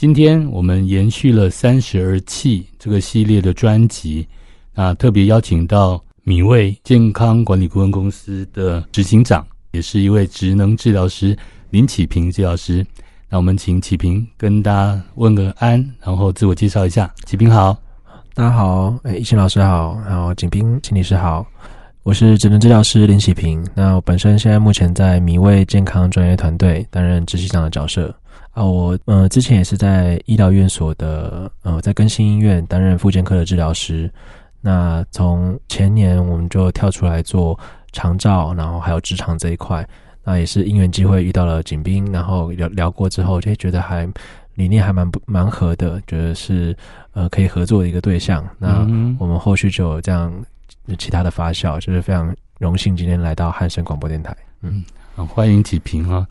今天我们延续了三十而祛这个系列的专辑，啊，特别邀请到米味健康管理顾问公司的执行长，也是一位职能治疗师林启平治疗师。那我们请启平跟大家问个安，然后自我介绍一下。启平好，大家好，哎，懿心老师好，然后景斌心理师好。我是职能治疗师林启平。那我本身现在目前在米味健康专业团队担任执行长的角色啊。我呃之前也是在医疗院所的呃在更新医院担任复健科的治疗师。那从前年我们就跳出来做长照，然后还有职场这一块。那也是因缘机会遇到了景斌，然后聊聊过之后就觉得还理念还蛮不蛮合的，觉得是呃可以合作的一个对象。那我们后续就有这样。其他的发酵，就是非常荣幸今天来到汉声广播电台。嗯，好，欢迎启平啊。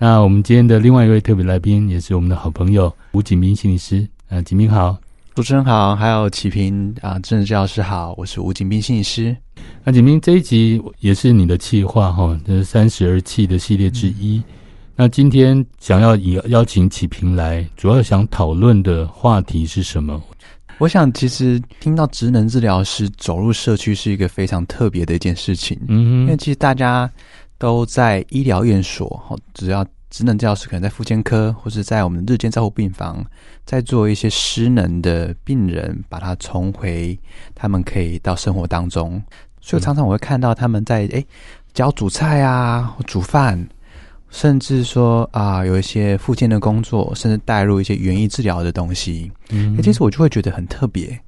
那我们今天的另外一位特别来宾，也是我们的好朋友吴景斌心理师。呃，景斌好，主持人好，还有启平啊，职能治疗师好，我是吴景斌心理师。那景明这一集也是你的企划哈，这是三十而祛的系列之一。嗯、那今天想要以邀请启平来，主要想讨论的话题是什么？我想，其实听到职能治疗师走入社区是一个非常特别的一件事情。嗯哼，因为其实大家都在医疗院所，只要职能治疗师可能在复健科，或是在我们的日间照护病房，在做一些失能的病人，把他重回他们可以到生活当中。所以常常我会看到他们在诶教煮菜啊，煮饭。甚至说啊，有一些复健的工作，甚至带入一些园艺治疗的东西，嗯，其实我就会觉得很特别。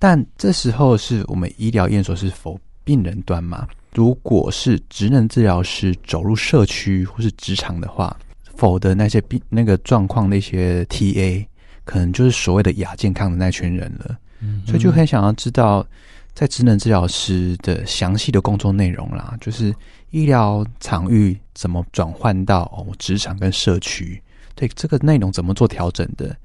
但这时候是我们医疗院所是否病人端嘛？如果是职能治疗师走入社区或是职场的话，否的那些病那个状况那些 TA，可能就是所谓的亚健康的那群人了。嗯，所以就很想要知道，在职能治疗师的详细的工作内容啦，就是。医疗场域怎么转换到哦职场跟社区？对这个内容怎么做调整的？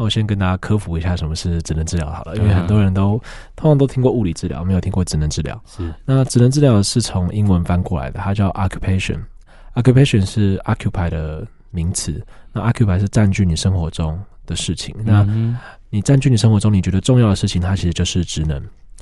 那我先跟大家科普一下什么是职能治疗好了，因为很多人都通常都听过物理治疗，没有听过职能治疗。是那职能治疗是从英文翻过来的，它叫 occupation，occupation 是 occupy 的名词，那 occupy 是占据你生活中的事情。那你占据你生活中你觉得重要的事情，它其实就是职能。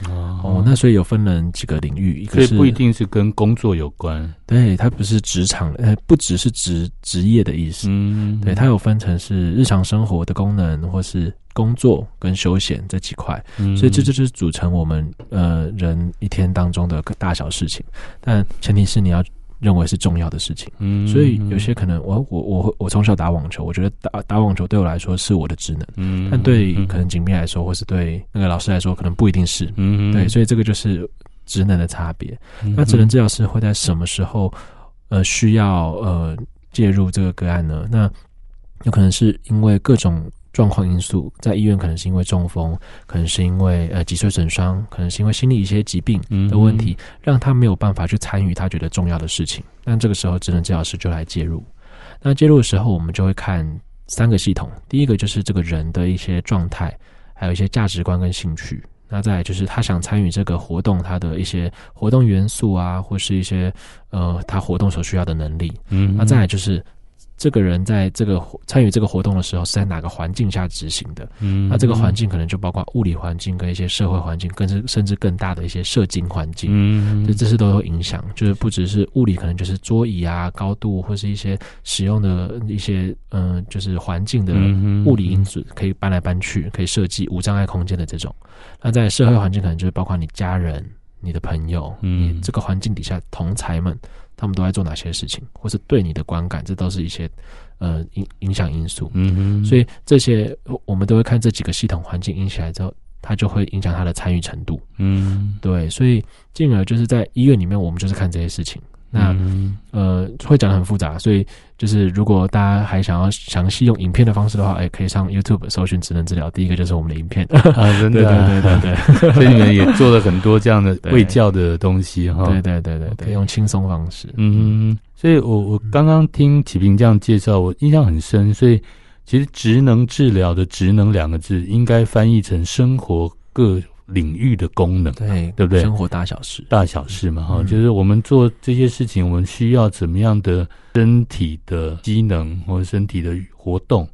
哦，哦，那所以有分了几个领域，一个是不一定是跟工作有关，对，它不是职场，呃，不只是职职业的意思，嗯，对，它有分成是日常生活的功能，或是工作跟休闲这几块，嗯，所以这就是组成我们呃人一天当中的大小事情，但前提是你要。认为是重要的事情，嗯，所以有些可能我我我我从小打网球，我觉得打打网球对我来说是我的职能，嗯，但对可能景斌来说，或是对那个老师来说，可能不一定是，嗯，对，所以这个就是职能的差别。那职能治疗师会在什么时候呃需要呃介入这个个案呢？那有可能是因为各种。状况因素，在医院可能是因为中风，可能是因为呃脊髓损伤，可能是因为心理一些疾病的问题，嗯、让他没有办法去参与他觉得重要的事情。那这个时候，职能治疗师就来介入。那介入的时候，我们就会看三个系统。第一个就是这个人的一些状态，还有一些价值观跟兴趣。那再来就是他想参与这个活动，他的一些活动元素啊，或是一些呃他活动所需要的能力。嗯，那再来就是。这个人在这个参与这个活动的时候是在哪个环境下执行的？嗯，那这个环境可能就包括物理环境跟一些社会环境，更是甚至更大的一些社经环境。嗯，这这些都有影响。就是不只是物理，可能就是桌椅啊、高度，或是一些使用的一些嗯、呃，就是环境的物理因素，可以搬来搬去，可以设计无障碍空间的这种。那在社会环境，可能就是包括你家人、你的朋友，嗯，你这个环境底下同才们。他们都在做哪些事情，或是对你的观感，这都是一些呃影影响因素。嗯哼，所以这些我们都会看这几个系统环境影起来之后，它就会影响他的参与程度。嗯，对，所以进而就是在医院里面，我们就是看这些事情。那、嗯、呃，会讲的很复杂，所以就是如果大家还想要详细用影片的方式的话，哎，可以上 YouTube 搜寻职能治疗。第一个就是我们的影片啊，真的、啊，对对对对，所以你们也做了很多这样的卫教的东西哈。对对对对对，用轻松方式。嗯，所以我我刚刚听启平这样介绍，我印象很深。所以其实职能治疗的“职能”两个字，应该翻译成生活各。领域的功能，对对不对？生活大小事，大小事嘛，哈、嗯，就是我们做这些事情，我们需要怎么样的身体的机能或者身体的活动，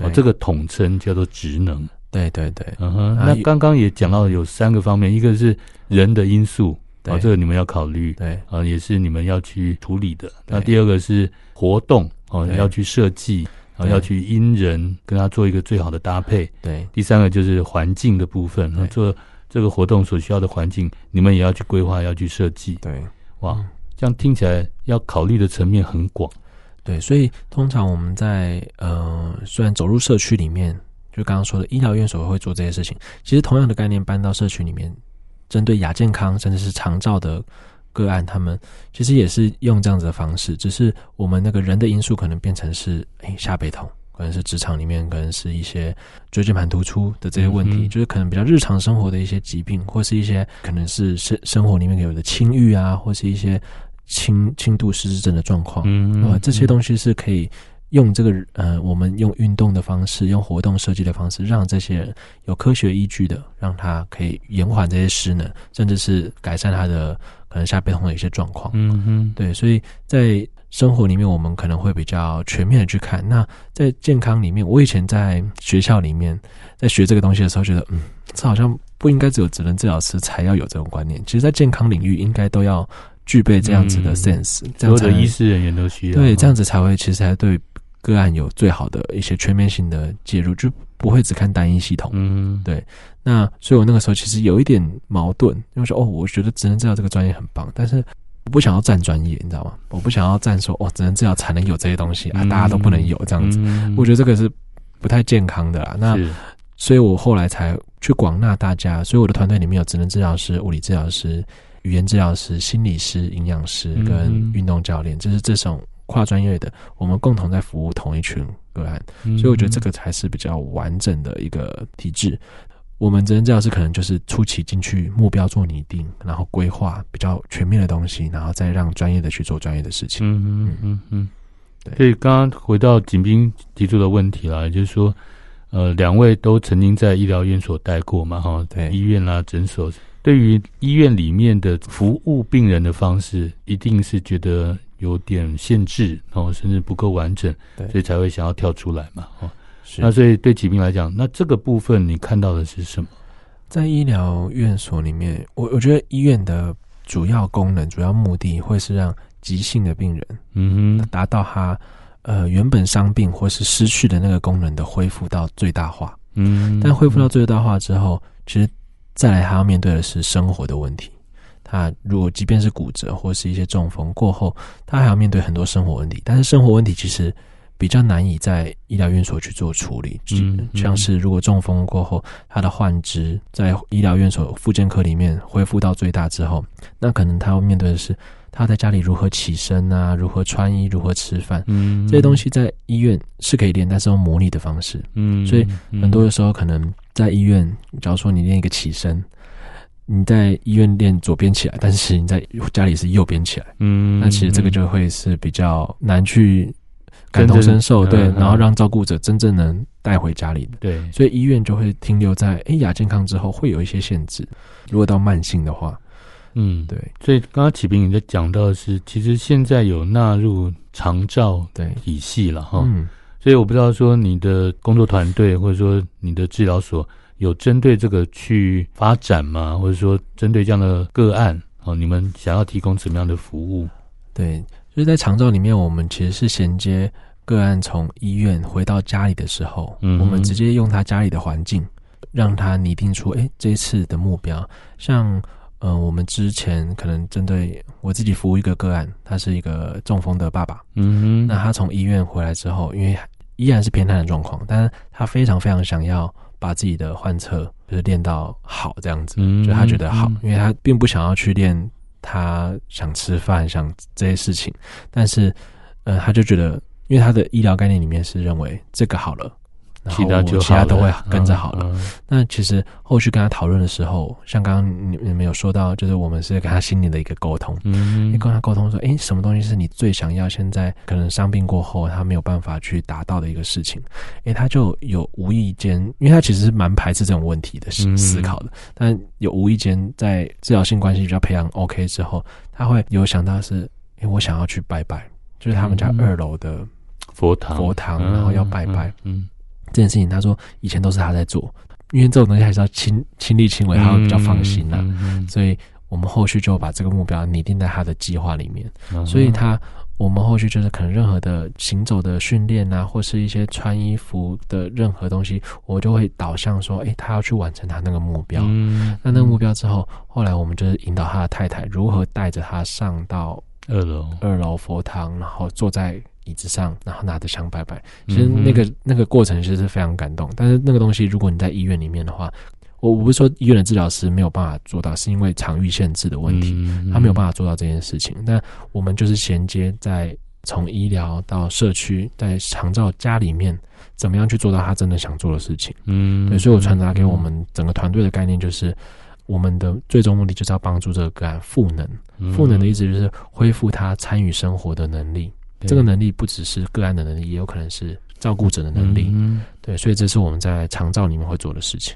哦，这个统称叫做职能。对对对，嗯哼。那刚刚也讲到有三个方面，一个是人的因素，哦，这个你们要考虑，对，啊，也是你们要去处理的。那第二个是活动，哦，要去设计，然后，要去因人跟他做一个最好的搭配。对，第三个就是环境的部分，做这个活动所需要的环境，你们也要去规划，要去设计。对，哇，这样听起来要考虑的层面很广。对，所以通常我们在呃，虽然走入社区里面，就刚刚说的医疗院所会做这些事情，其实同样的概念搬到社区里面，针对亚健康甚至是长照的个案，他们其实也是用这样子的方式，只是我们那个人的因素可能变成是哎下背痛，可能是职场里面可能是一些椎间盘突出的这些问题，嗯、就是可能比较日常生活的一些疾病，或是一些可能是生生活里面有的轻郁啊，或是一些。轻轻度失智症的状况，嗯，嗯，这些东西是可以用这个呃，我们用运动的方式，用活动设计的方式，让这些人有科学依据的，让他可以延缓这些失能，甚至是改善他的可能下背痛的一些状况。嗯嗯，对，所以在生活里面，我们可能会比较全面的去看。那在健康里面，我以前在学校里面在学这个东西的时候，觉得嗯，这好像不应该只有职能治疗师才要有这种观念。其实，在健康领域，应该都要。具备这样子的 sense，嗯、所有的医师人员都需要对，这样子才会其实才对个案有最好的一些全面性的介入，就不会只看单一系统。嗯，对。那所以我那个时候其实有一点矛盾，因为说哦，我觉得职能治疗这个专业很棒，但是我不想要占专业，你知道吗？我不想要占说哦，只能治疗才能有这些东西啊，大家都不能有这样子。嗯、我觉得这个是不太健康的啦。那所以我后来才去广纳大家，所以我的团队里面有职能治疗师、物理治疗师。语言治疗师、心理师、营养师跟运动教练，嗯、就是这种跨专业的，我们共同在服务同一群个案，嗯、所以我觉得这个才是比较完整的一个体制。我们职能治疗师可能就是初期进去，目标做拟定，然后规划比较全面的东西，然后再让专业的去做专业的事情。嗯嗯嗯嗯，对。所以刚刚回到景斌提出的问题了，也就是说，呃，两位都曾经在医疗院所待过嘛？哈，对，医院啦、诊所。对于医院里面的服务病人的方式，一定是觉得有点限制然哦，甚至不够完整，对所以才会想要跳出来嘛。哦，是那所以对疾病来讲，那这个部分你看到的是什么？在医疗院所里面，我我觉得医院的主要功能、主要目的会是让急性的病人，嗯哼，达到他呃原本伤病或是失去的那个功能的恢复到最大化。嗯，但恢复到最大化之后，其实。再来，还要面对的是生活的问题。他如果即便是骨折或是一些中风过后，他还要面对很多生活问题。但是生活问题其实比较难以在医疗院所去做处理。嗯，像是如果中风过后，他的患肢在医疗院所复健科里面恢复到最大之后，那可能他要面对的是他在家里如何起身啊，如何穿衣，如何吃饭。嗯，这些东西在医院是可以练，但是用模拟的方式。嗯，所以很多的时候可能。在医院，假如说你练一个起身，你在医院练左边起来，但是你在家里是右边起来，嗯，那其实这个就会是比较难去感同身受，对，然后让照顾者真正能带回家里的，对，所以医院就会停留在哎亚健康之后会有一些限制，如果到慢性的话，嗯，对，所以刚刚启平你在讲到的是，其实现在有纳入长照对。体系了哈。嗯。所以我不知道说你的工作团队或者说你的治疗所有针对这个去发展吗？或者说针对这样的个案哦，你们想要提供什么样的服务？对，就是在长照里面，我们其实是衔接个案从医院回到家里的时候，嗯，我们直接用他家里的环境，让他拟定出哎这一次的目标。像呃，我们之前可能针对我自己服务一个个案，他是一个中风的爸爸，嗯哼，那他从医院回来之后，因为依然是偏瘫的状况，但是他非常非常想要把自己的患侧就是练到好这样子，嗯、就他觉得好，嗯、因为他并不想要去练他想吃饭想这些事情，但是呃他就觉得，因为他的医疗概念里面是认为这个好了。其他就其他都会跟着好了。嗯嗯、那其实后续跟他讨论的时候，像刚刚你你们有说到，就是我们是跟他心里的一个沟通，嗯，跟他沟通说，诶，什么东西是你最想要？现在可能伤病过后，他没有办法去达到的一个事情，诶，他就有无意间，因为他其实是蛮排斥这种问题的思思考的，嗯、但有无意间在治疗性关系比较培养 OK 之后，他会有想到是，诶，我想要去拜拜，就是他们家二楼的佛堂，佛堂，然后要拜拜，嗯。嗯这件事情，他说以前都是他在做，因为这种东西还是要亲亲力亲为，他会比较放心呐、啊。所以我们后续就把这个目标拟定在他的计划里面，嗯、所以他。我们后续就是可能任何的行走的训练啊，或是一些穿衣服的任何东西，我就会导向说，诶，他要去完成他那个目标。嗯，那那个目标之后，后来我们就是引导他的太太如何带着他上到二楼，二楼佛堂，然后坐在椅子上，然后拿着香拜拜。其实那个那个过程其实是非常感动。但是那个东西，如果你在医院里面的话，我我不是说医院的治疗师没有办法做到，是因为场域限制的问题，他没有办法做到这件事情。那我们就是衔接在从医疗到社区，在长照家里面，怎么样去做到他真的想做的事情？嗯，对，所以我传达给我们整个团队的概念就是，我们的最终目的就是要帮助这个个案赋能。赋能的意思就是恢复他参与生活的能力。这个能力不只是个案的能力，也有可能是照顾者的能力。嗯，对，所以这是我们在长照里面会做的事情。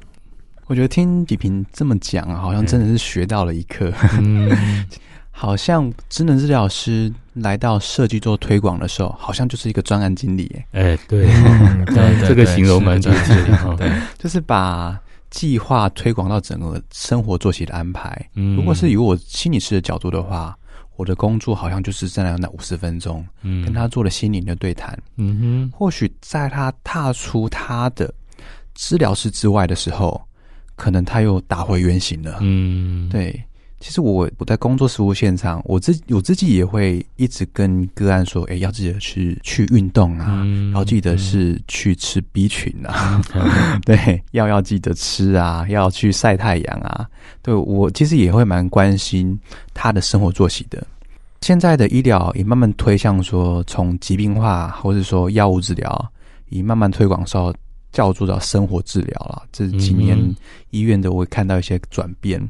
我觉得听启平这么讲，好像真的是学到了一课。嗯、好像职能治疗师来到设计做推广的时候，好像就是一个专案经理。哎，对，这个形容蛮准确的。对，就是把计划推广到整个生活作息的安排。嗯，如果是以我心理师的角度的话，我的工作好像就是在那那五十分钟，嗯，跟他做了心灵的对谈。嗯哼，或许在他踏出他的治疗室之外的时候。可能他又打回原形了。嗯，对。其实我我在工作实务现场，我自我自己也会一直跟个案说，哎，要记得去去运动啊，嗯、然后记得是去吃 B 群啊，嗯、对，药要记得吃啊，要去晒太阳啊。对，我其实也会蛮关心他的生活作息的。现在的医疗也慢慢推向说，从疾病化或者说药物治疗，也慢慢推广说。叫做到生活治疗了，这几年医院的我会看到一些转变，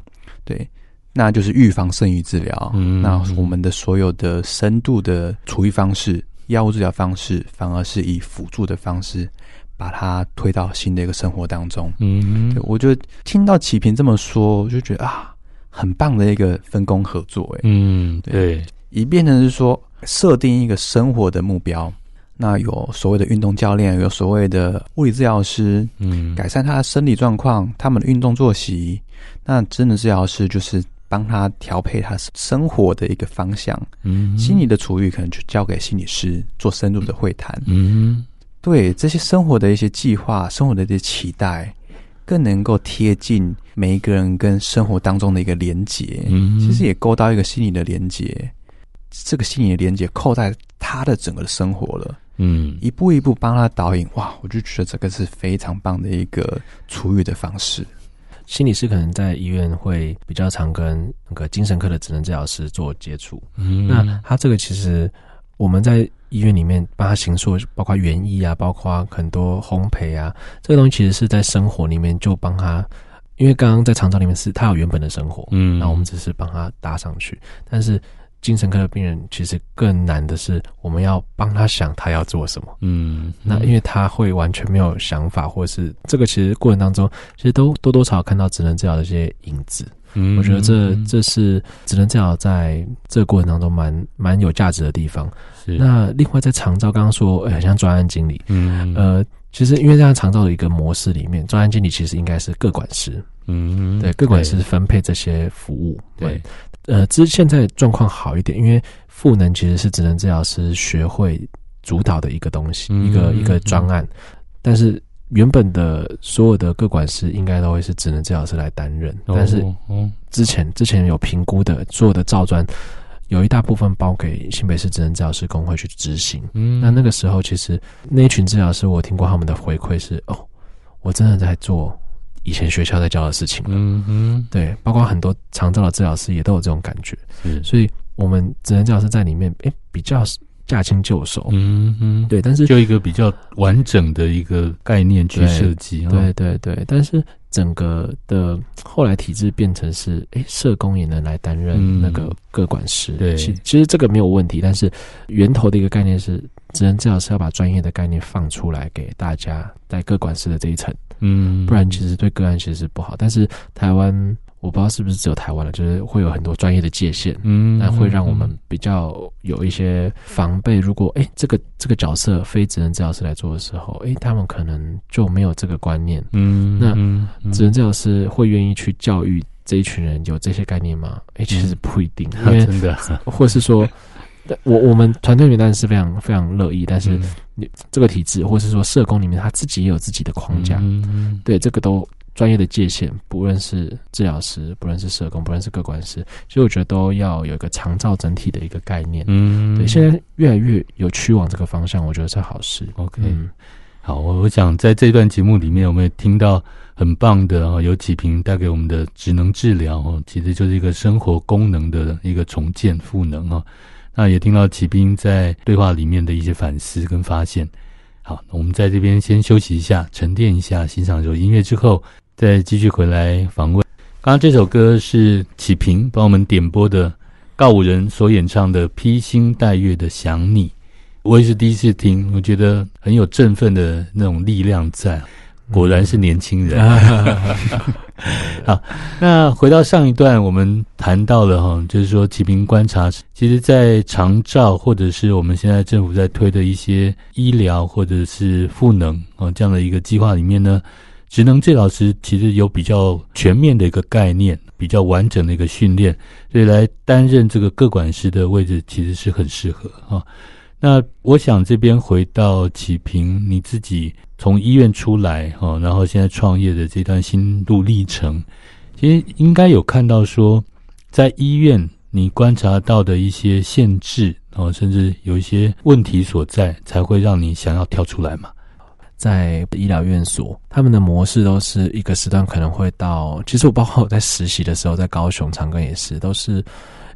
对，那就是预防胜于治疗。嗯，那我们的所有的深度的处理方式、药物治疗方式，反而是以辅助的方式把它推到新的一个生活当中。嗯，对，我就听到启平这么说，我就觉得啊，很棒的一个分工合作。哎，嗯，对，一变成是说设定一个生活的目标。那有所谓的运动教练，有所谓的物理治疗师，嗯，改善他的生理状况，他们的运动作息。那真的治疗师就是帮他调配他生活的一个方向，嗯，心理的处遇可能就交给心理师做深入的会谈，嗯，对这些生活的一些计划、生活的一些期待，更能够贴近每一个人跟生活当中的一个连结，嗯，其实也勾到一个心理的连结，这个心理的连结扣在他的整个的生活了。嗯，一步一步帮他导引，哇，我就觉得这个是非常棒的一个处遇的方式。心理师可能在医院会比较常跟那个精神科的职能治疗师做接触。嗯，那他这个其实我们在医院里面帮他行塑，包括园艺啊，包括很多烘焙啊，这个东西其实是在生活里面就帮他，因为刚刚在长照里面是他有原本的生活，嗯，那我们只是帮他搭上去，但是。精神科的病人其实更难的是，我们要帮他想他要做什么。嗯，嗯，那因为他会完全没有想法，或是这个其实过程当中，其实都多多少少看到职能治疗的一些影子。嗯，我觉得这这是职能治疗在这个过程当中蛮蛮有价值的地方。是。那另外在长照，刚刚说，哎，很像专案经理。嗯，呃，其实因为在长照的一个模式里面，专案经理其实应该是各管师。嗯，对，各管师分配这些服务。对。对呃，之现在状况好一点，因为赋能其实是职能治疗师学会主导的一个东西，嗯、一个一个专案。嗯、但是原本的所有的各管师应该都会是职能治疗师来担任，哦、但是之前、哦、之前有评估的所有的照专，有一大部分包给新北市职能治疗师工会去执行。嗯，那那个时候其实那一群治疗师，我听过他们的回馈是：哦，我真的在做。以前学校在教的事情了，嗯哼，对，包括很多长照的治疗师也都有这种感觉，嗯，所以我们职能治疗师在里面，哎，比较驾轻就熟，嗯哼，对，但是就一个比较完整的一个概念去设计，对对对，但是整个的后来体制变成是，哎，社工也能来担任那个各管师，对，其其实这个没有问题，但是源头的一个概念是，职能治疗师要把专业的概念放出来给大家，在各管师的这一层。嗯，不然其实对个案其实是不好。但是台湾，我不知道是不是只有台湾了，就是会有很多专业的界限，嗯，那会让我们比较有一些防备。如果哎，这个这个角色非职能治疗师来做的时候，哎，他们可能就没有这个观念，嗯，那职能治疗师会愿意去教育这一群人有这些概念吗？哎，其实不一定，因为真的，或是说，我我们团队里面当然是非常非常乐意，但是你这个体制，或是说社工里面他自己也有自己的框架，嗯，对，这个都。专业的界限，不论是治疗师，不论是社工，不论是各管师，其实我觉得都要有一个长照整体的一个概念。嗯，对，现在越来越有趋往这个方向，我觉得是好事。OK，嗯，好，我我想在这段节目里面，我们也听到很棒的哈，有几瓶带给我们的职能治疗哦，其实就是一个生活功能的一个重建赋能哦。那也听到启平在对话里面的一些反思跟发现。好，我们在这边先休息一下，沉淀一下，欣赏一首音乐之后。再继续回来访问。刚刚这首歌是启平帮我们点播的，告五人所演唱的《披星戴月的想你》。我也是第一次听，我觉得很有振奋的那种力量在。果然是年轻人。好，那回到上一段，我们谈到了哈，就是说启平观察，其实，在长照或者是我们现在政府在推的一些医疗或者是赋能啊这样的一个计划里面呢。职能治疗师其实有比较全面的一个概念，比较完整的一个训练，所以来担任这个各管师的位置，其实是很适合啊。那我想这边回到启平，你自己从医院出来哈，然后现在创业的这段心路历程，其实应该有看到说，在医院你观察到的一些限制啊，甚至有一些问题所在，才会让你想要跳出来嘛。在医疗院所，他们的模式都是一个时段可能会到。其实我包括我在实习的时候，在高雄长庚也是，都是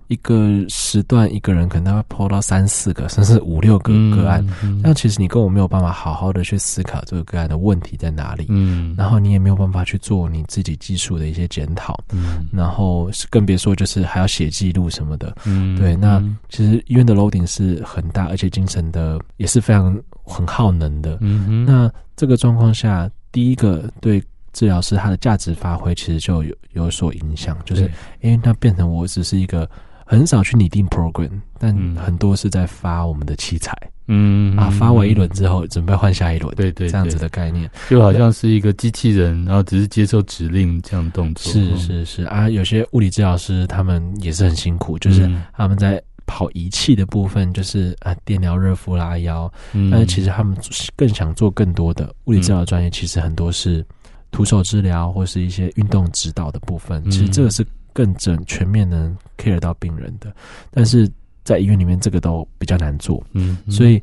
一个时段一个人可能他会抛到三四个，甚至五六个个案。那、其实你跟我没有办法好好的去思考这个个案的问题在哪里，嗯，然后你也没有办法去做你自己技术的一些检讨，嗯，然后更别说就是还要写记录什么的，嗯，对。那其实医院的 loading 是很大，而且精神的也是非常。很耗能的，嗯哼，那这个状况下，第一个对治疗师他的价值发挥其实就有有所影响，就是因为它变成我只是一个很少去拟定 program，但很多是在发我们的器材，嗯啊，发完一轮之后准备换下一轮，对对，这样子的概念，就好像是一个机器人，然后只是接受指令这样动作，是是是。啊，有些物理治疗师他们也是很辛苦，就是他们在。跑仪器的部分就是啊，电疗、热敷、拉腰，嗯，但是其实他们更想做更多的物理治疗专业，其实很多是徒手治疗或是一些运动指导的部分。其实这个是更整全面能 care 到病人的，但是在医院里面这个都比较难做。嗯，所以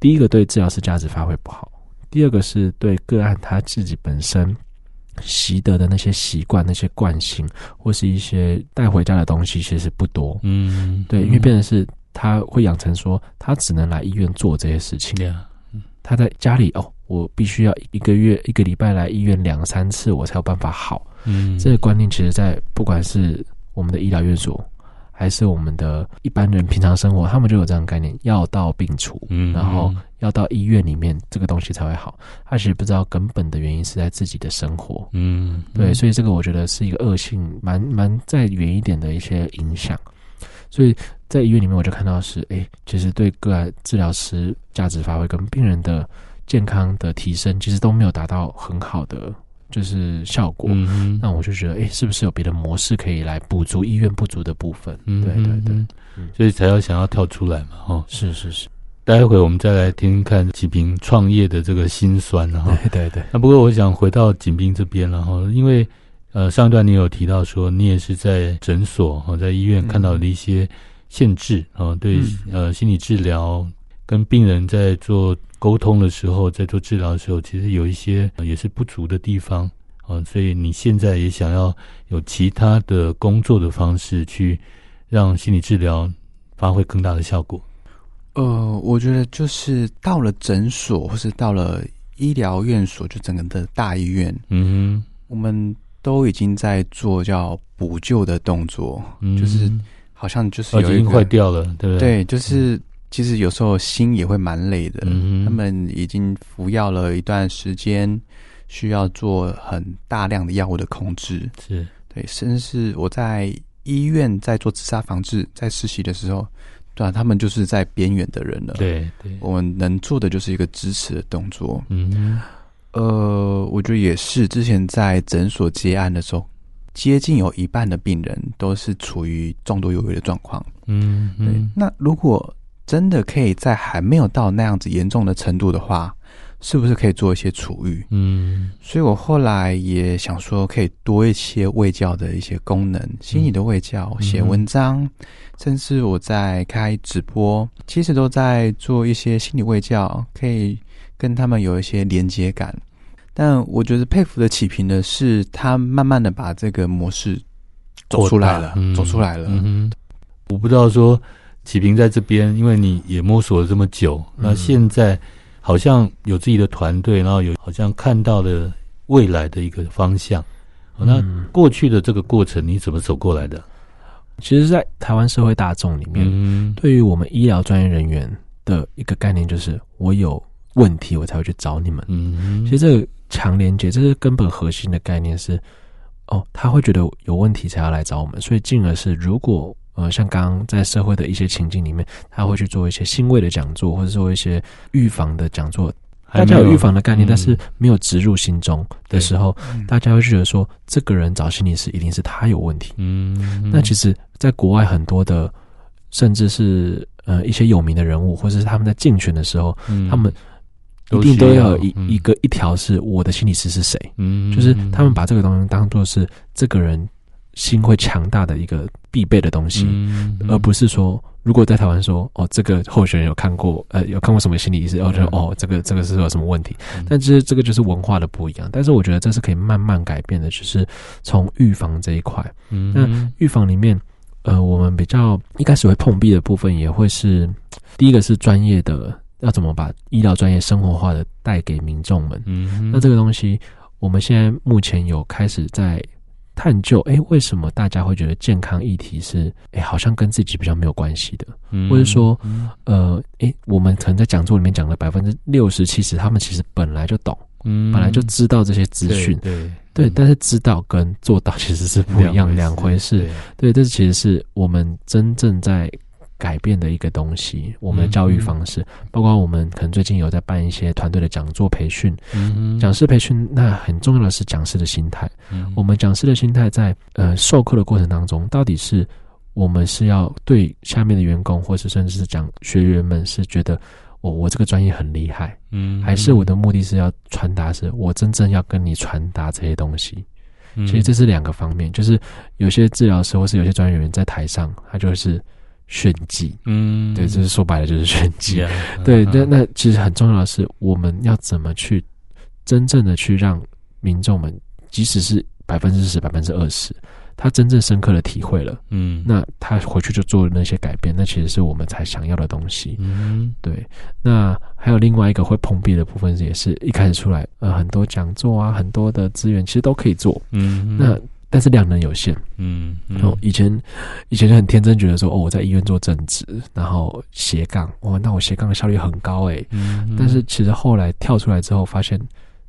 第一个对治疗师价值发挥不好，第二个是对个案他自己本身。习得的那些习惯、那些惯性，或是一些带回家的东西，其实不多。嗯，对，因为变成是他会养成说，他只能来医院做这些事情。他在家里哦，我必须要一个月、一个礼拜来医院两三次，我才有办法好。嗯，这个观念其实，在不管是我们的医疗院所。还是我们的一般人平常生活，他们就有这样的概念：药到病除，嗯，然后要到医院里面，这个东西才会好。他其实不知道根本的原因是在自己的生活，嗯，对，所以这个我觉得是一个恶性，蛮蛮再远一点的一些影响。所以在医院里面，我就看到是，哎、欸，其实对个案治疗师价值发挥跟病人的健康的提升，其实都没有达到很好的。就是效果，嗯、那我就觉得，哎、欸，是不是有别的模式可以来补足医院不足的部分？嗯、对对对，嗯、所以才要想要跳出来嘛，哈，是是是。待会我们再来听听看启平创业的这个心酸，然后对对对。那不过我想回到锦斌这边，然后因为呃上一段你有提到说，你也是在诊所和在医院看到的一些限制啊，嗯、对呃心理治疗跟病人在做。沟通的时候，在做治疗的时候，其实有一些也是不足的地方啊，所以你现在也想要有其他的工作的方式，去让心理治疗发挥更大的效果。呃，我觉得就是到了诊所，或是到了医疗院所，就整个的大医院，嗯哼，我们都已经在做叫补救的动作，嗯、就是好像就是有已经坏掉了，对不对？对，就是。其实有时候心也会蛮累的。嗯，他们已经服药了一段时间，需要做很大量的药物的控制。是，对，甚至是我在医院在做自杀防治，在实习的时候，对啊，他们就是在边缘的人了。对对，我们能做的就是一个支持的动作。嗯，呃，我觉得也是。之前在诊所接案的时候，接近有一半的病人都是处于重度忧郁的状况。嗯，嗯，对。那如果真的可以在还没有到那样子严重的程度的话，是不是可以做一些处遇？嗯，所以我后来也想说，可以多一些卫教的一些功能，心理的卫教，写、嗯、文章，嗯、甚至我在开直播，其实都在做一些心理卫教，可以跟他们有一些连接感。但我觉得佩服的起平的是，他慢慢的把这个模式走出来了，嗯、走出来了。嗯，我不知道说启平在这边，因为你也摸索了这么久，嗯、那现在。好像有自己的团队，然后有好像看到了未来的一个方向。嗯、那过去的这个过程你怎么走过来的？其实，在台湾社会大众里面，嗯、对于我们医疗专业人员的一个概念就是，我有问题我才会去找你们。嗯，其实这个强连接，这是根本核心的概念是，哦，他会觉得有问题才要来找我们，所以进而是如果。呃，像刚刚在社会的一些情境里面，他会去做一些欣慰的讲座，或者做一些预防的讲座。大家有预防的概念，嗯、但是没有植入心中的时候，嗯、大家会觉得说，这个人找心理师一定是他有问题。嗯，嗯那其实，在国外很多的，甚至是呃一些有名的人物，或者是他们在竞选的时候，嗯、他们一定都要有一、嗯、一个一条是我的心理师是谁。嗯，就是他们把这个东西当做是这个人。心会强大的一个必备的东西，嗯嗯、而不是说，如果在台湾说，哦，这个候选人有看过，呃，有看过什么心理医师，然后就哦，这个这个是有什么问题？嗯、但其实这个就是文化的不一样。但是我觉得这是可以慢慢改变的，就是从预防这一块。嗯、那预防里面，呃，我们比较一开始会碰壁的部分，也会是第一个是专业的，要怎么把医疗专业生活化的带给民众们。嗯，那这个东西，我们现在目前有开始在。探究，哎，为什么大家会觉得健康议题是，哎，好像跟自己比较没有关系的？嗯、或者说，嗯、呃，哎，我们可能在讲座里面讲了百分之六十、七十，他们其实本来就懂，嗯，本来就知道这些资讯，对，对，对，但是知道跟做到其实是不一样两回事，回事对，对，这其实是我们真正在。改变的一个东西，我们的教育方式，包括我们可能最近有在办一些团队的讲座培训，嗯嗯、讲师培训，那很重要的是讲师的心态。嗯、我们讲师的心态在呃授课的过程当中，到底是我们是要对下面的员工，或是甚至是讲学员们是觉得我我这个专业很厉害，嗯，还是我的目的是要传达是我真正要跟你传达这些东西。嗯、其实这是两个方面，就是有些治疗师或是有些专业人员在台上，他就是。炫技，嗯，对，这是说白了就是炫技啊。对，那那其实很重要的是，我们要怎么去真正的去让民众们，即使是百分之十、百分之二十，他真正深刻的体会了，嗯，那他回去就做了那些改变，那其实是我们才想要的东西。嗯，对。那还有另外一个会碰壁的部分，也是一开始出来，呃，很多讲座啊，很多的资源其实都可以做，嗯，那。但是量能有限，嗯，然后以前以前就很天真觉得说，哦，我在医院做正职，然后斜杠，哇，那我斜杠的效率很高诶。嗯，但是其实后来跳出来之后，发现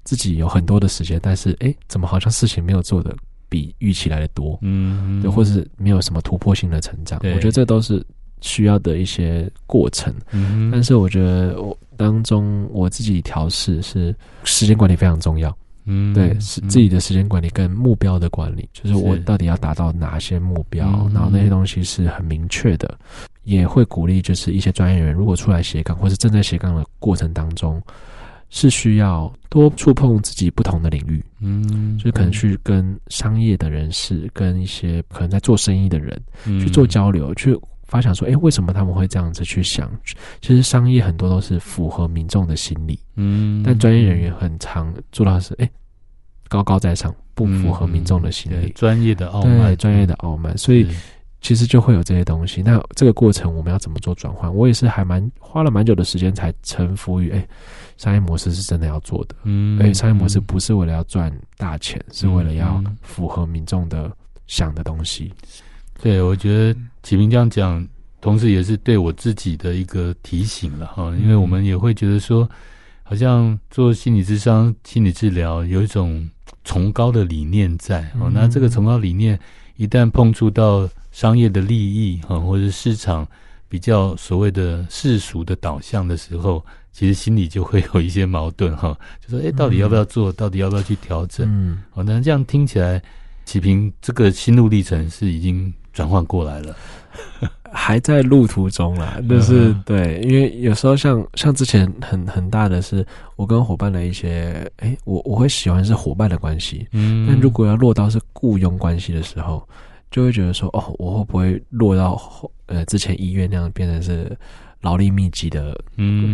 自己有很多的时间，但是诶，怎么好像事情没有做的比预期来的多，嗯，对，或是没有什么突破性的成长。我觉得这都是需要的一些过程。嗯，但是我觉得我当中我自己调试是时间管理非常重要。嗯，对，是自己的时间管理跟目标的管理，嗯、就是我到底要达到哪些目标，然后那些东西是很明确的，也会鼓励就是一些专业人员，如果出来斜杠或是正在斜杠的过程当中，是需要多触碰自己不同的领域，嗯，就可能去跟商业的人士，跟一些可能在做生意的人去做交流，去。发想说，哎，为什么他们会这样子去想？其实商业很多都是符合民众的心理，嗯，但专业人员很常做到是，哎，高高在上，不符合民众的心理，专业的傲慢，专业的傲慢，所以其实就会有这些东西。那这个过程我们要怎么做转换？我也是还蛮花了蛮久的时间才臣服于，哎，商业模式是真的要做的，嗯，哎，商业模式不是为了要赚大钱，是为了要符合民众的想的东西。对，我觉得启明这样讲，同时也是对我自己的一个提醒了哈，因为我们也会觉得说，好像做心理智商、心理治疗有一种崇高的理念在哦。那这个崇高理念一旦碰触到商业的利益哈，或者市场比较所谓的世俗的导向的时候，其实心里就会有一些矛盾哈，就说哎，到底要不要做？到底要不要去调整？嗯，哦，那这样听起来，启平这个心路历程是已经转换过来了。还在路途中啦，就是、嗯、对，因为有时候像像之前很很大的是，我跟伙伴的一些，哎，我我会喜欢是伙伴的关系，嗯，但如果要落到是雇佣关系的时候，就会觉得说，哦，我会不会落到呃之前医院那样变成是劳力密集的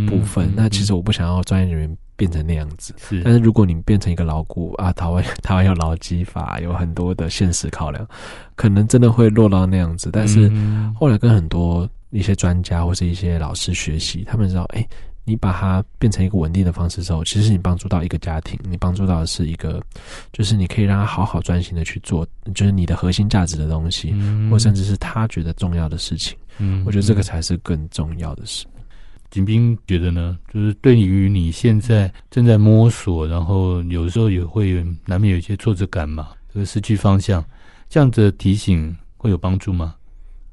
部分？嗯、那其实我不想要专业人员。变成那样子，是。但是如果你变成一个牢固啊，台湾 台湾有劳基法，有很多的现实考量，可能真的会落到那样子。但是后来跟很多一些专家或是一些老师学习，他们知道，哎、欸，你把它变成一个稳定的方式之后，其实你帮助到一个家庭，你帮助到的是一个，就是你可以让他好好专心的去做，就是你的核心价值的东西，或甚至是他觉得重要的事情。嗯，我觉得这个才是更重要的事。景斌觉得呢，就是对于你现在正在摸索，然后有时候也会难免有一些挫折感嘛，这个失去方向，这样的提醒会有帮助吗？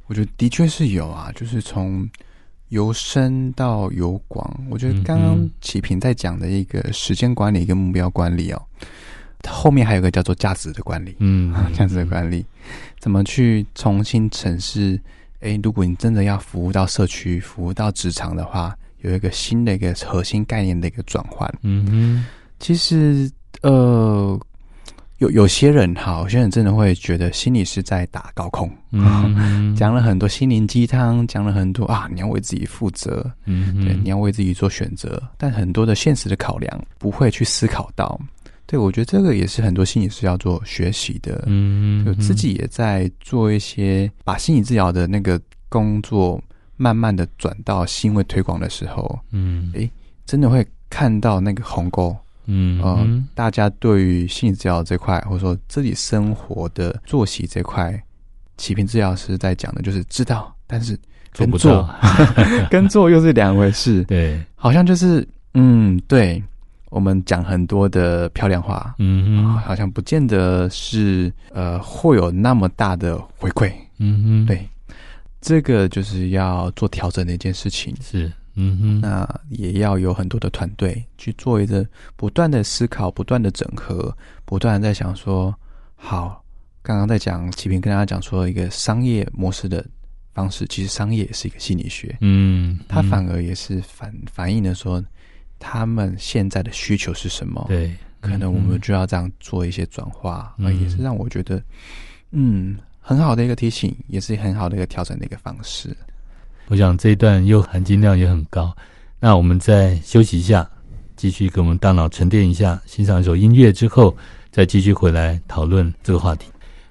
我觉得的确是有啊，就是从由深到由广。我觉得刚刚启平在讲的一个时间管理跟目标管理哦，后面还有个叫做价值的管理，嗯，价值的管理怎么去重新审视。诶，如果你真的要服务到社区、服务到职场的话，有一个新的一个核心概念的一个转换。嗯哼，其实呃，有有些人哈，有些人真的会觉得心里是在打高空，嗯哼，讲了很多心灵鸡汤，讲了很多啊，你要为自己负责，嗯哼，对，你要为自己做选择，但很多的现实的考量不会去思考到。对，我觉得这个也是很多心理师要做学习的。嗯，就自己也在做一些把心理治疗的那个工作，慢慢的转到新闻推广的时候，嗯，诶，真的会看到那个鸿沟。嗯，呃，大家对于心理治疗这块，或者说自己生活的作息这块，启平治疗师在讲的就是知道，但是跟不，做 跟做又是两回事。对，好像就是，嗯，对。我们讲很多的漂亮话，嗯哼，好像不见得是呃会有那么大的回馈，嗯哼，对，这个就是要做调整的一件事情，是，嗯哼，那也要有很多的团队去做一个不断的思考、不断的整合、不断的在想说，好，刚刚在讲启平跟大家讲说一个商业模式的方式，其实商业也是一个心理学，嗯，它反而也是反反映的说。他们现在的需求是什么？对，可能我们就要这样做一些转化，那、嗯、也是让我觉得，嗯，很好的一个提醒，也是很好的一个调整的一个方式。我想这一段又含金量也很高。那我们再休息一下，继续给我们大脑沉淀一下，欣赏一首音乐之后，再继续回来讨论这个话题。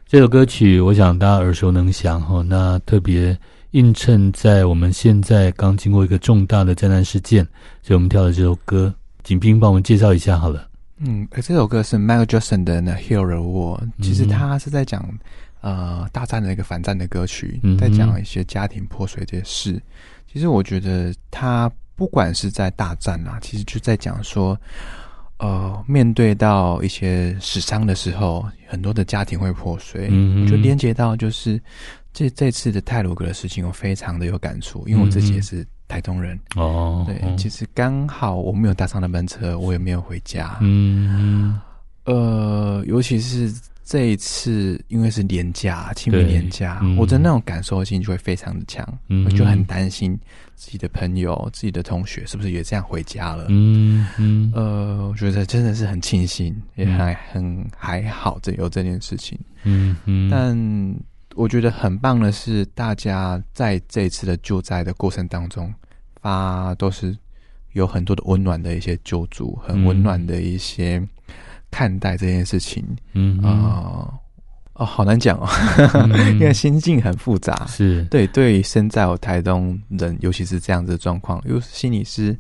这首歌曲，我想大家耳熟能详哈。那特别。映衬在我们现在刚经过一个重大的灾难事件，所以我们跳的这首歌，景斌帮我们介绍一下好了。嗯，这首歌是 Michael Jackson 的《The Hero War》，其实他是在讲呃大战的一个反战的歌曲，在讲一些家庭破碎这些事。其实我觉得他不管是在大战啊，其实就在讲说，呃，面对到一些死伤的时候，很多的家庭会破碎，嗯，就连接到就是。这这次的泰鲁格的事情，我非常的有感触，因为我自己也是台东人哦。对，其实刚好我没有搭上那班车，我也没有回家。嗯，呃，尤其是这一次，因为是年假，清明年假，我的那种感受性就会非常的强。嗯，我就很担心自己的朋友、自己的同学是不是也这样回家了。嗯嗯，呃，我觉得真的是很庆幸，也还很还好，这有这件事情。嗯嗯，但。我觉得很棒的是，大家在这一次的救灾的过程当中，发都是有很多的温暖的一些救助，很温暖的一些看待这件事情。嗯啊、呃，哦，好难讲哦，嗯、因为心境很复杂。是对，对于身在我台东人，尤其是这样子的状况，又心里是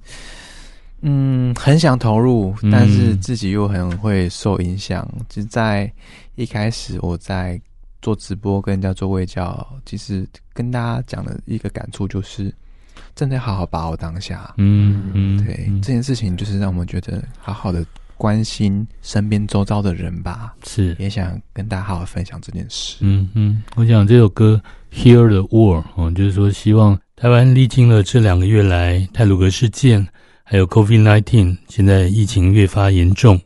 嗯很想投入，但是自己又很会受影响。就在一开始，我在。做直播跟人家做微教，其实跟大家讲的一个感触就是，真的好好把握当下。嗯嗯，对嗯这件事情，就是让我们觉得好好的关心身边周遭的人吧。是，也想跟大家好好分享这件事。嗯嗯，我想这首歌《Hear the War》哦，就是说希望台湾历经了这两个月来泰鲁格事件，还有 COVID-19，现在疫情越发严重，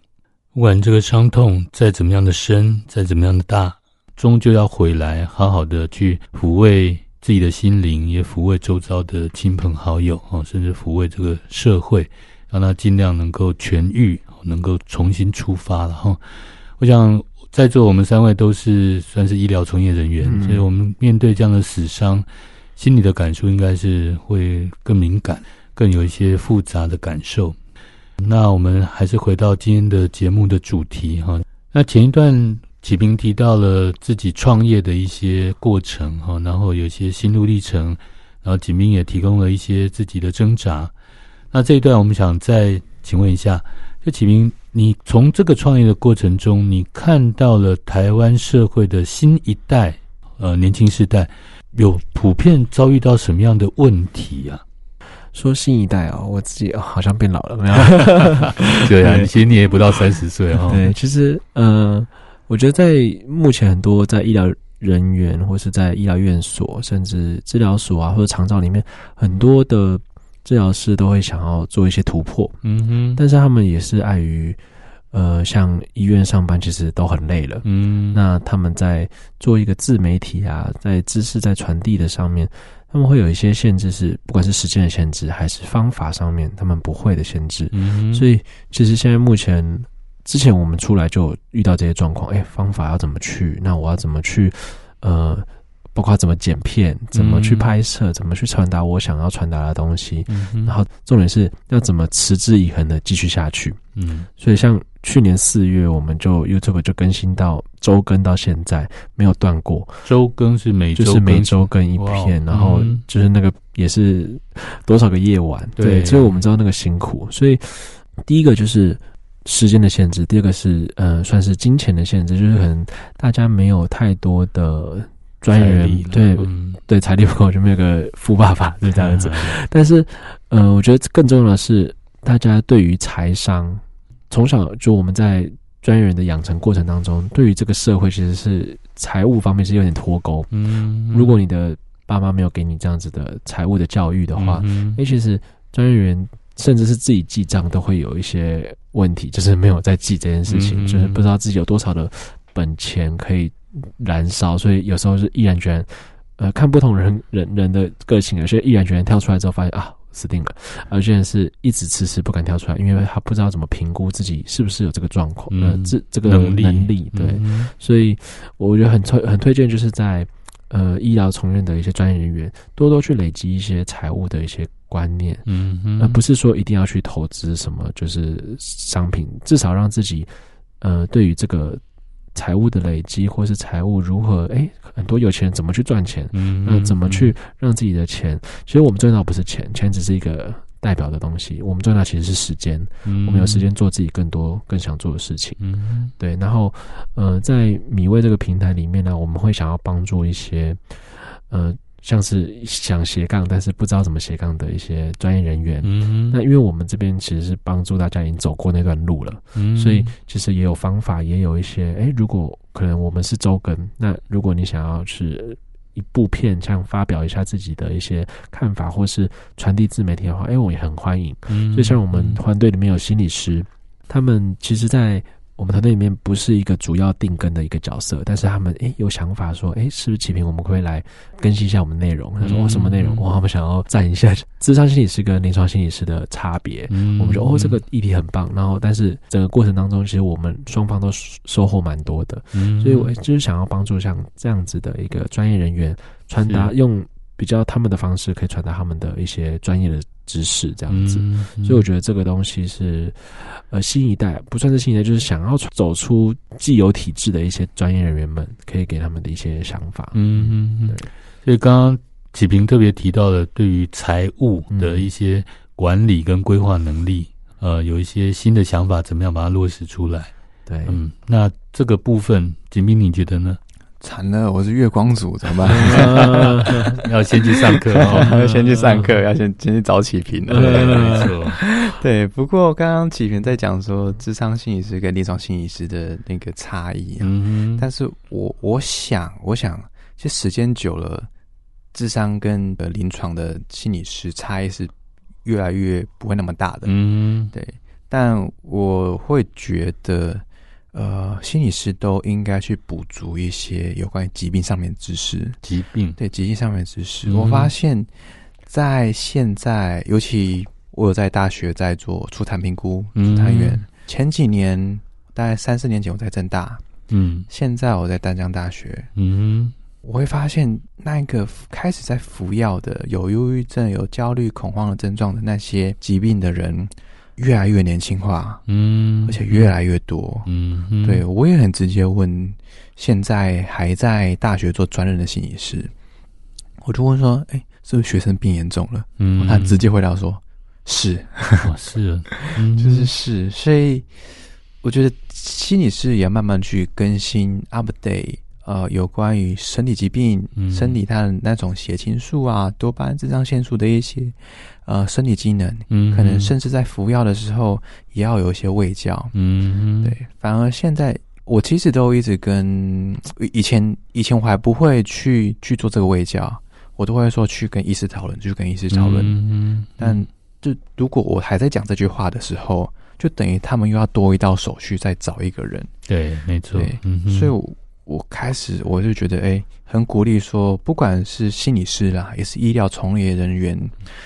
不管这个伤痛再怎么样的深，再怎么样的大，终究要回来，好好的去抚慰。自己的心灵，也抚慰周遭的亲朋好友啊，甚至抚慰这个社会，让他尽量能够痊愈，能够重新出发了哈。我想在座我们三位都是算是医疗从业人员，嗯，所以我们面对这样的死伤，心里的感受应该是会更敏感，更有一些复杂的感受。那我们还是回到今天的节目的主题哈。那前一段。启平提到了自己创业的一些过程哈，然后有些心路历程，然后锦斌也提供了一些自己的挣扎。那这一段我们想再请问一下，就启明，你从这个创业的过程中，你看到了台湾社会的新一代，呃，年轻世代有普遍遭遇到什么样的问题啊？说新一代哦，我自己好像变老了，没有？对啊，其实你也不到三十岁哈。对，其实嗯。呃我觉得在目前很多在医疗人员，或是在医疗院所，甚至治疗所啊，或者长照里面，很多的治疗师都会想要做一些突破，嗯哼，但是他们也是碍于，呃，像医院上班其实都很累了，嗯，那他们在做一个自媒体啊，在知识在传递的上面，他们会有一些限制是，是不管是时间的限制，还是方法上面他们不会的限制，嗯，所以其实现在目前。之前我们出来就遇到这些状况，哎，方法要怎么去？那我要怎么去？呃，包括怎么剪片，怎么去拍摄，嗯、怎么去传达我想要传达的东西。嗯、然后重点是要怎么持之以恒的继续下去。嗯，所以像去年四月，我们就 YouTube 就更新到周更到现在没有断过。周更是每周就是每周更一篇，然后就是那个也是多少个夜晚。对，对，所以我们知道那个辛苦。所以第一个就是。时间的限制，第二个是呃，算是金钱的限制，就是可能大家没有太多的专业人，对、嗯、对，财力不够就没有个富爸爸，就这样子。嗯、但是呃，我觉得更重要的是，大家对于财商，从小就我们在专业人的养成过程当中，对于这个社会其实是财务方面是有点脱钩。嗯，如果你的爸妈没有给你这样子的财务的教育的话，嗯，哎，其实专业人。甚至是自己记账都会有一些问题，就是没有在记这件事情，嗯、就是不知道自己有多少的本钱可以燃烧，所以有时候是毅然决然，呃，看不同人人人的个性，有些毅然决然跳出来之后发现啊死定了，而有些人是一直迟迟不敢跳出来，因为他不知道怎么评估自己是不是有这个状况，呃，这这个能力，能力对、嗯，所以我觉得很推很推荐，就是在呃医疗从业的一些专业人员多多去累积一些财务的一些。观念，嗯嗯，而不是说一定要去投资什么，就是商品，至少让自己，呃，对于这个财务的累积，或是财务如何，哎，很多有钱人怎么去赚钱，嗯，那怎么去让自己的钱，其实我们赚到不是钱，钱只是一个代表的东西，我们赚到其实是时间，嗯，我们有时间做自己更多更想做的事情，嗯，对，然后，呃，在米味这个平台里面呢，我们会想要帮助一些，呃。像是想斜杠，但是不知道怎么斜杠的一些专业人员。嗯，那因为我们这边其实是帮助大家已经走过那段路了，嗯，所以其实也有方法，也有一些，哎，如果可能我们是周更，那如果你想要是一部片，像发表一下自己的一些看法，或是传递自媒体的话，哎，我也很欢迎。嗯，所以像我们团队里面有心理师，他们其实，在。我们团队里面不是一个主要定根的一个角色，但是他们诶有想法说，诶是不是启平，我们可，可以来更新一下我们内容？他说哦，什么内容？哇，我们想要赞一下智商心理师跟临床心理师的差别。嗯，我们说哦，这个议题很棒。然后，但是整个过程当中，其实我们双方都收获蛮多的。嗯，所以我就是想要帮助像这样子的一个专业人员传达用。比较他们的方式，可以传达他们的一些专业的知识，这样子、嗯嗯。所以我觉得这个东西是，呃，新一代不算是新一代，就是想要走出既有体制的一些专业人员们，可以给他们的一些想法。嗯嗯嗯。所以刚刚启平特别提到的，对于财务的一些管理跟规划能力、嗯，呃，有一些新的想法，怎么样把它落实出来？对，嗯，那这个部分，锦斌你觉得呢？惨了，我是月光族，怎么办？要先去上课哦，要先去上课，要先先去找启平了。没错，对，不过刚刚启平在讲说，智商心理师跟临床心理师的那个差异，嗯，但是我我想，我想，其实时间久了，智商跟呃临床的心理师差异是越来越不会那么大的，嗯，对。但我会觉得，呃，心理师都应该去补足一些有关于疾病上面的知识，疾病，对，疾病上面的知识。嗯，我发现，在现在，尤其。我有在大学在做初谈评估、初谈员。前几年，大概三四年前，我在正大。嗯，现在我在丹江大学。嗯，我会发现，那个开始在服药的、有忧郁症、有焦虑、恐慌的症状的那些疾病的人，越来越年轻化。嗯，而且越来越多。嗯，对，我也很直接问，现在还在大学做专任的心理师，我就问说：“哎，是不是学生病严重了？”嗯，他直接回答说。是，哦、是，嗯、就是是，所以我觉得心理师也要慢慢去更新 update，呃，有关于身体疾病、嗯、身体它的那种血清素啊、多巴胺、肾上腺素的一些呃身体机能，嗯，可能甚至在服药的时候也要有一些卫教，嗯，对。反而现在我其实都一直跟以前以前我还不会去去做这个卫教，我都会说去跟医师讨论，就跟医师讨论，嗯，嗯但。就如果我还在讲这句话的时候，就等于他们又要多一道手续，再找一个人。对，没错。对，嗯，所以我，我开始我就觉得，哎、欸，很鼓励说，不管是心理师啦，也是医疗从业人员，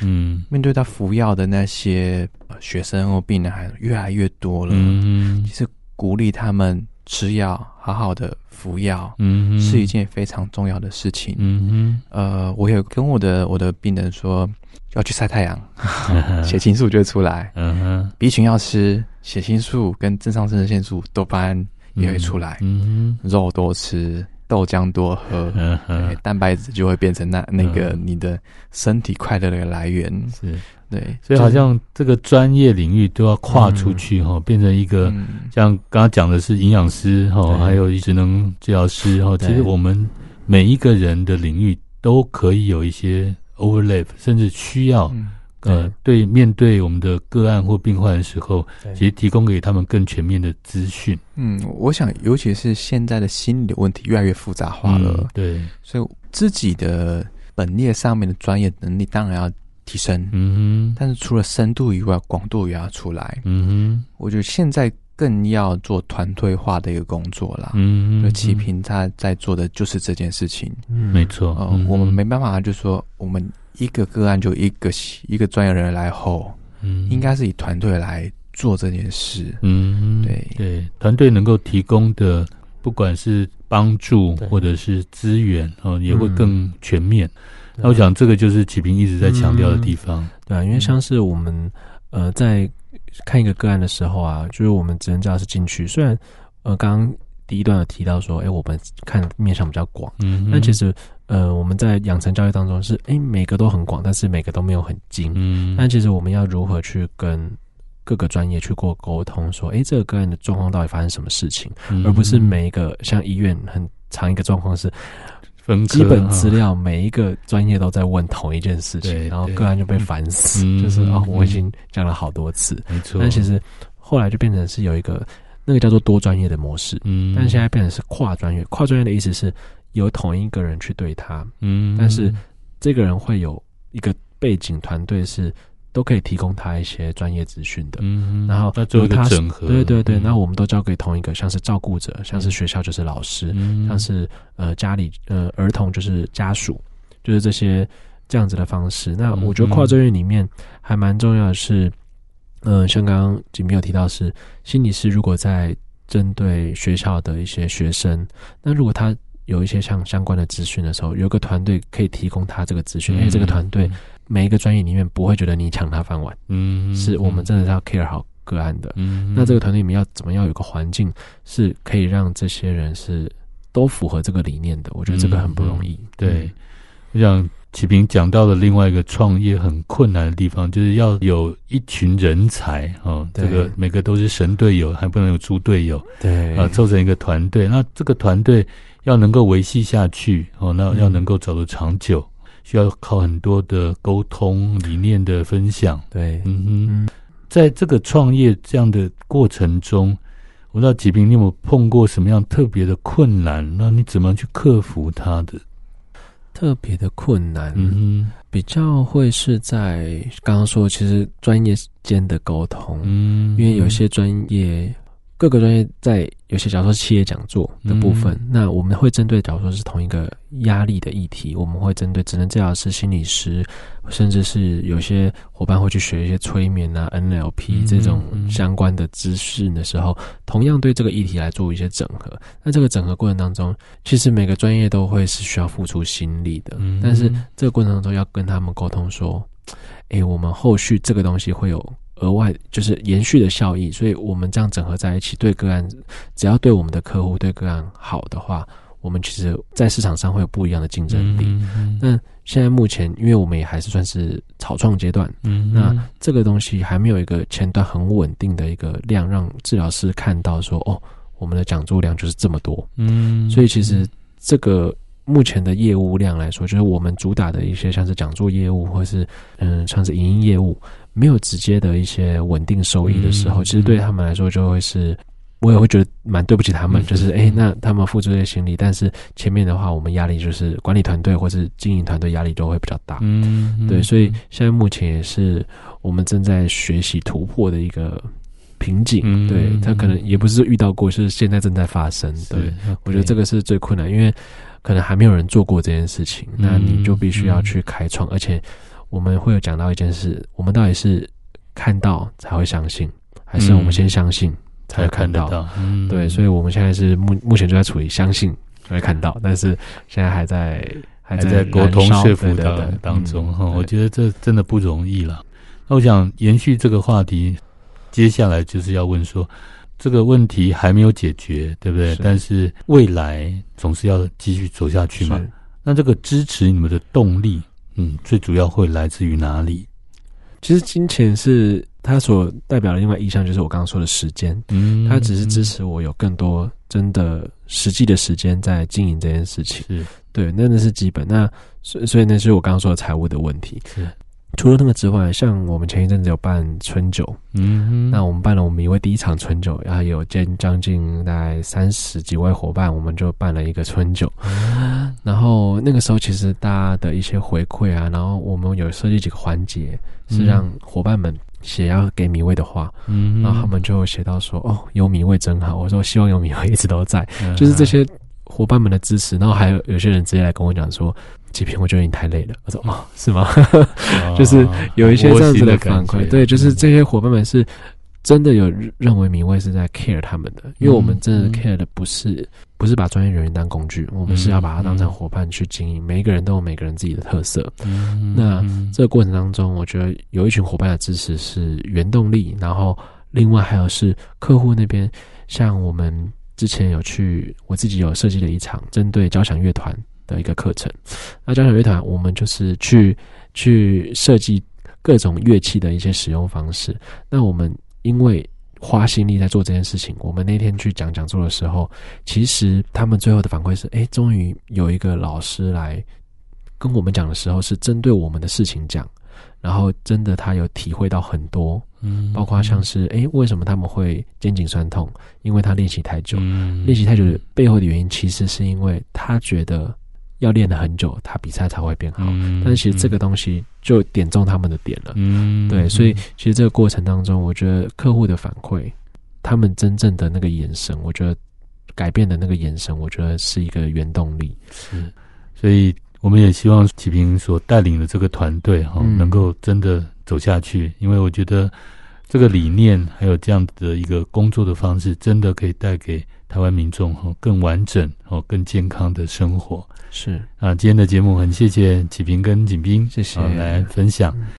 嗯，面对他服药的那些学生或病人，还越来越多了。嗯，其实鼓励他们吃药，好好的服药，嗯，是一件非常重要的事情。嗯哼，呃，我有跟我的我的病人说。要去晒太阳，血清素就会出来。嗯哼，B 群要吃，血清素跟正常生成腺素、多巴胺也会出来。嗯，肉多吃，豆浆多喝，嗯，蛋白质就会变成那那个你的身体快乐的来源。是，对，所以好像这个专业领域都要跨出去哈，变成一个像刚刚讲的是营养师哈，还有职能治疗师哈。其实我们每一个人的领域都可以有一些。overlap，甚至需要，嗯、呃，对，面对我们的个案或病患的时候，其实提供给他们更全面的资讯。嗯，我想，尤其是现在的心理的问题越来越复杂化了，嗯、对，所以自己的本业上面的专业能力当然要提升。嗯哼，但是除了深度以外，广度也要出来。嗯哼，我觉得现在。更要做团队化的一个工作啦。嗯，就齐平他在做的就是这件事情。嗯，没错。呃，我们没办法，就说我们一个个案就一个一个专业人员来后，嗯，应该是以团队来做这件事。嗯，对对，团队能够提供的不管是帮助或者是资源，哦，也会更全面。那我想这个就是启平一直在强调的地方。对啊，因为像是我们呃在。看一个个案的时候啊，就是我们职能治疗师进去。虽然呃，刚刚第一段有提到说，哎、欸，我们看面向比较广，嗯哼，但其实呃，我们在养成教育当中是，哎、欸，每个都很广，但是每个都没有很精。嗯，但其实我们要如何去跟各个专业去过沟通，说，哎、欸，这个个案的状况到底发生什么事情，嗯、而不是每一个像医院很长一个状况是。基本资料，每一个专业都在问同一件事情，然后个案就被烦死，就是哦，我已经讲了好多次，没错。但其实后来就变成是有一个那个叫做多专业的模式，嗯，但现在变成是跨专业。跨专业的意思是由同一个人去对他，嗯，但是这个人会有一个背景团队是。都可以提供他一些专业资讯的，嗯，然后做一个整合，对对对，那、嗯、我们都交给同一个，像是照顾者，像是学校就是老师，嗯、像是呃家里呃儿童就是家属，就是这些这样子的方式。那我觉得跨专业里面还蛮重要的是，嗯、呃，像刚刚启平有提到是心理师，如果在针对学校的一些学生，那如果他有一些像相关的资讯的时候，有个团队可以提供他这个资讯，因为、嗯、这个团队。每一个专业里面不会觉得你抢他饭碗，嗯，是我们真的是要 care 好个案的，嗯，那这个团队里面要怎么样有个环境是可以让这些人是都符合这个理念的？我觉得这个很不容易。嗯、对，我想启平讲到的另外一个创业很困难的地方，就是要有一群人才哦，对。这个每个都是神队友，还不能有猪队友，对。啊，凑成一个团队，那这个团队要能够维系下去哦，那要能够走得长久。嗯需要靠很多的沟通、理念的分享。对，嗯哼，在这个创业这样的过程中，我不知道吉平，你有没有碰过什么样特别的困难？那你怎么去克服它的？特别的困难，嗯哼，比较会是在刚刚说，其实专业间的沟通，嗯，因为有些专业。各个专业在有些，假如说企业讲座的部分，嗯、那我们会针对，假如说是同一个压力的议题，我们会针对职能治疗师、心理师，甚至是有些伙伴会去学一些催眠啊、NLP 这种相关的知识的时候，嗯嗯嗯、同样对这个议题来做一些整合。那这个整合过程当中，其实每个专业都会是需要付出心力的，嗯、但是这个过程当中要跟他们沟通说，哎，我们后续这个东西会有。额外就是延续的效益，所以我们这样整合在一起，对个案，只要对我们的客户对个案好的话，我们其实，在市场上会有不一样的竞争力。嗯嗯、那现在目前，因为我们也还是算是草创阶段，嗯，那这个东西还没有一个前端很稳定的一个量，让治疗师看到说，哦，我们的讲座量就是这么多，嗯，所以其实这个目前的业务量来说，就是我们主打的一些像是讲座业务，或是嗯，像是影音业务。没有直接的一些稳定收益的时候，嗯、其实对他们来说就会是，我也会觉得蛮对不起他们。嗯、就是哎，那他们付出这些心力，但是前面的话，我们压力就是管理团队或是经营团队压力都会比较大。嗯，对，所以现在目前也是我们正在学习突破的一个瓶颈。嗯、对，他可能也不是遇到过，是现在正在发生。对我觉得这个是最困难，因为可能还没有人做过这件事情，嗯、那你就必须要去开创，嗯、而且。我们会有讲到一件事，我们到底是看到才会相信，还是我们先相信才会看到？嗯、对，所以我们现在是目目前就在处于相信才会看到，但是现在还在还在沟通说服的当中哈。我觉得这真的不容易了。那我想延续这个话题，接下来就是要问说，这个问题还没有解决，对不对？是但是未来总是要继续走下去嘛。那这个支持你们的动力？嗯，最主要会来自于哪里？其实金钱是它所代表的另外意象，就是我刚刚说的时间。嗯，它只是支持我有更多真的实际的时间在经营这件事情。是，对，那那是基本。那所以所以那是我刚刚说的财务的问题。是。除了那个之外，像我们前一阵子有办春酒，嗯，那我们办了我们一位第一场春酒，然后有将将近大概三十几位伙伴，我们就办了一个春酒。嗯、然后那个时候，其实大家的一些回馈啊，然后我们有设计几个环节，是让伙伴们写要给米味的话，嗯，然后他们就写到说：“哦，有米味真好。”我说：“希望有米味一直都在。嗯”就是这些伙伴们的支持，然后还有有些人直接来跟我讲说。几篇我觉得你太累了，我说哦，是吗？就是有一些这样子的反馈，对，就是这些伙伴们是真的有认为明卫是在 care 他们的，因为我们真的 care 的不是不是把专业人员当工具，我们是要把它当成伙伴去经营，每一个人都有每个人自己的特色。那这个过程当中，我觉得有一群伙伴的支持是原动力，然后另外还有是客户那边，像我们之前有去，我自己有设计了一场针对交响乐团。的一个课程，那交响乐团我们就是去去设计各种乐器的一些使用方式。那我们因为花心力在做这件事情，我们那天去讲讲座的时候，其实他们最后的反馈是：哎，终于有一个老师来跟我们讲的时候，是针对我们的事情讲，然后真的他有体会到很多，嗯，包括像是哎，为什么他们会肩颈酸痛？因为他练习太久，嗯，练习太久的背后的原因，其实是因为他觉得。要练了很久，他比赛才会变好。嗯、但是其实这个东西就点中他们的点了。嗯，对，所以其实这个过程当中，我觉得客户的反馈，他们真正的那个眼神，我觉得改变的那个眼神，我觉得是一个原动力。是，所以我们也希望启平所带领的这个团队哈，能够真的走下去。嗯、因为我觉得这个理念还有这样的一个工作的方式，真的可以带给台湾民众哈更完整哦、更健康的生活。是啊，今天的节目很谢谢启平跟景斌，谢谢来分享。